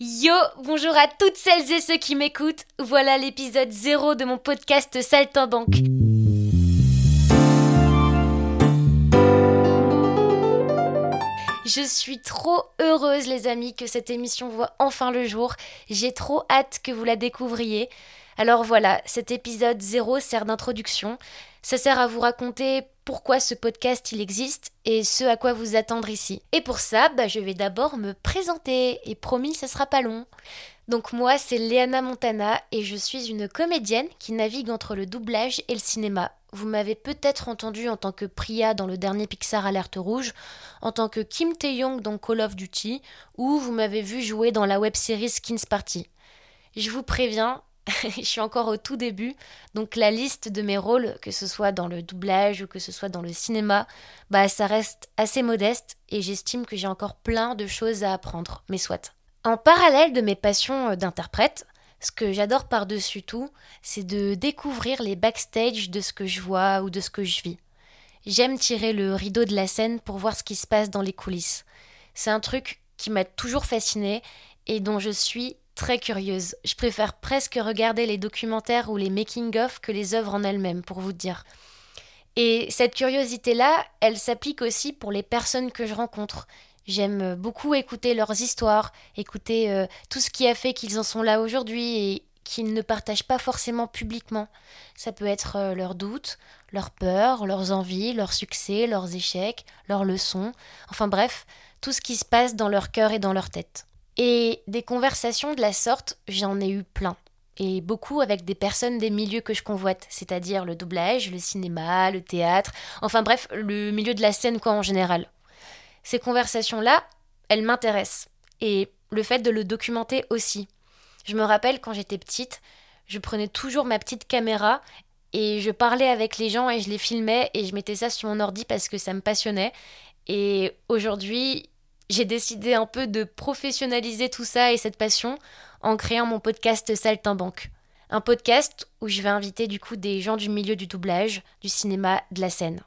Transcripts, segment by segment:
Yo, bonjour à toutes celles et ceux qui m'écoutent. Voilà l'épisode 0 de mon podcast Saltimbanque. Je suis trop heureuse les amis que cette émission voit enfin le jour. J'ai trop hâte que vous la découvriez. Alors voilà, cet épisode 0 sert d'introduction. Ça sert à vous raconter pourquoi ce podcast il existe et ce à quoi vous attendre ici. Et pour ça, bah, je vais d'abord me présenter et promis, ça sera pas long. Donc moi, c'est Léana Montana et je suis une comédienne qui navigue entre le doublage et le cinéma. Vous m'avez peut-être entendu en tant que Priya dans le dernier Pixar Alerte Rouge, en tant que Kim Tae-young dans Call of Duty, ou vous m'avez vu jouer dans la web-série Skins Party. Je vous préviens, je suis encore au tout début, donc la liste de mes rôles, que ce soit dans le doublage ou que ce soit dans le cinéma, bah ça reste assez modeste et j'estime que j'ai encore plein de choses à apprendre, mais soit. En parallèle de mes passions d'interprète, ce que j'adore par-dessus tout, c'est de découvrir les backstage de ce que je vois ou de ce que je vis. J'aime tirer le rideau de la scène pour voir ce qui se passe dans les coulisses. C'est un truc qui m'a toujours fasciné et dont je suis très curieuse. Je préfère presque regarder les documentaires ou les making-of que les œuvres en elles-mêmes, pour vous dire. Et cette curiosité-là, elle s'applique aussi pour les personnes que je rencontre. J'aime beaucoup écouter leurs histoires, écouter euh, tout ce qui a fait qu'ils en sont là aujourd'hui et qu'ils ne partagent pas forcément publiquement. Ça peut être euh, leurs doutes, leurs peurs, leurs envies, leurs succès, leurs échecs, leurs leçons, enfin bref, tout ce qui se passe dans leur cœur et dans leur tête. Et des conversations de la sorte, j'en ai eu plein. Et beaucoup avec des personnes des milieux que je convoite, c'est-à-dire le doublage, le cinéma, le théâtre, enfin bref, le milieu de la scène quoi en général. Ces conversations-là, elles m'intéressent. Et le fait de le documenter aussi. Je me rappelle quand j'étais petite, je prenais toujours ma petite caméra et je parlais avec les gens et je les filmais et je mettais ça sur mon ordi parce que ça me passionnait. Et aujourd'hui, j'ai décidé un peu de professionnaliser tout ça et cette passion en créant mon podcast Saltimbanque. Un podcast où je vais inviter du coup des gens du milieu du doublage, du cinéma, de la scène.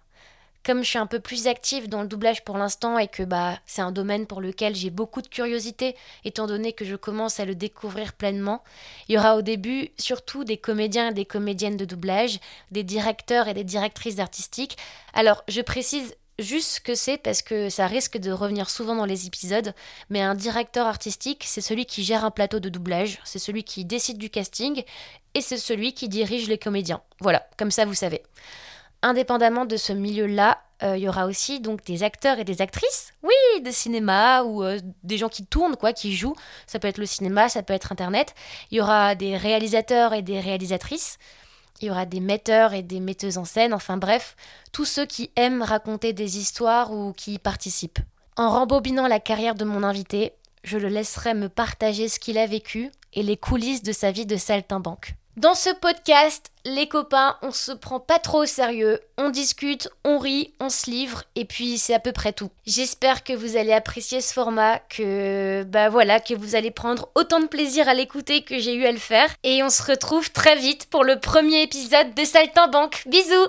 Comme je suis un peu plus active dans le doublage pour l'instant et que bah c'est un domaine pour lequel j'ai beaucoup de curiosité étant donné que je commence à le découvrir pleinement, il y aura au début surtout des comédiens et des comédiennes de doublage, des directeurs et des directrices artistiques. Alors, je précise juste ce que c'est parce que ça risque de revenir souvent dans les épisodes, mais un directeur artistique, c'est celui qui gère un plateau de doublage, c'est celui qui décide du casting et c'est celui qui dirige les comédiens. Voilà, comme ça vous savez. Indépendamment de ce milieu-là, euh, il y aura aussi donc des acteurs et des actrices, oui, de cinéma ou euh, des gens qui tournent, quoi, qui jouent. Ça peut être le cinéma, ça peut être Internet. Il y aura des réalisateurs et des réalisatrices. Il y aura des metteurs et des metteuses en scène, enfin bref, tous ceux qui aiment raconter des histoires ou qui y participent. En rembobinant la carrière de mon invité, je le laisserai me partager ce qu'il a vécu et les coulisses de sa vie de saltimbanque. Dans ce podcast, les copains, on se prend pas trop au sérieux, on discute, on rit, on se livre, et puis c'est à peu près tout. J'espère que vous allez apprécier ce format, que bah voilà, que vous allez prendre autant de plaisir à l'écouter que j'ai eu à le faire, et on se retrouve très vite pour le premier épisode de Saltimbanque. Bisous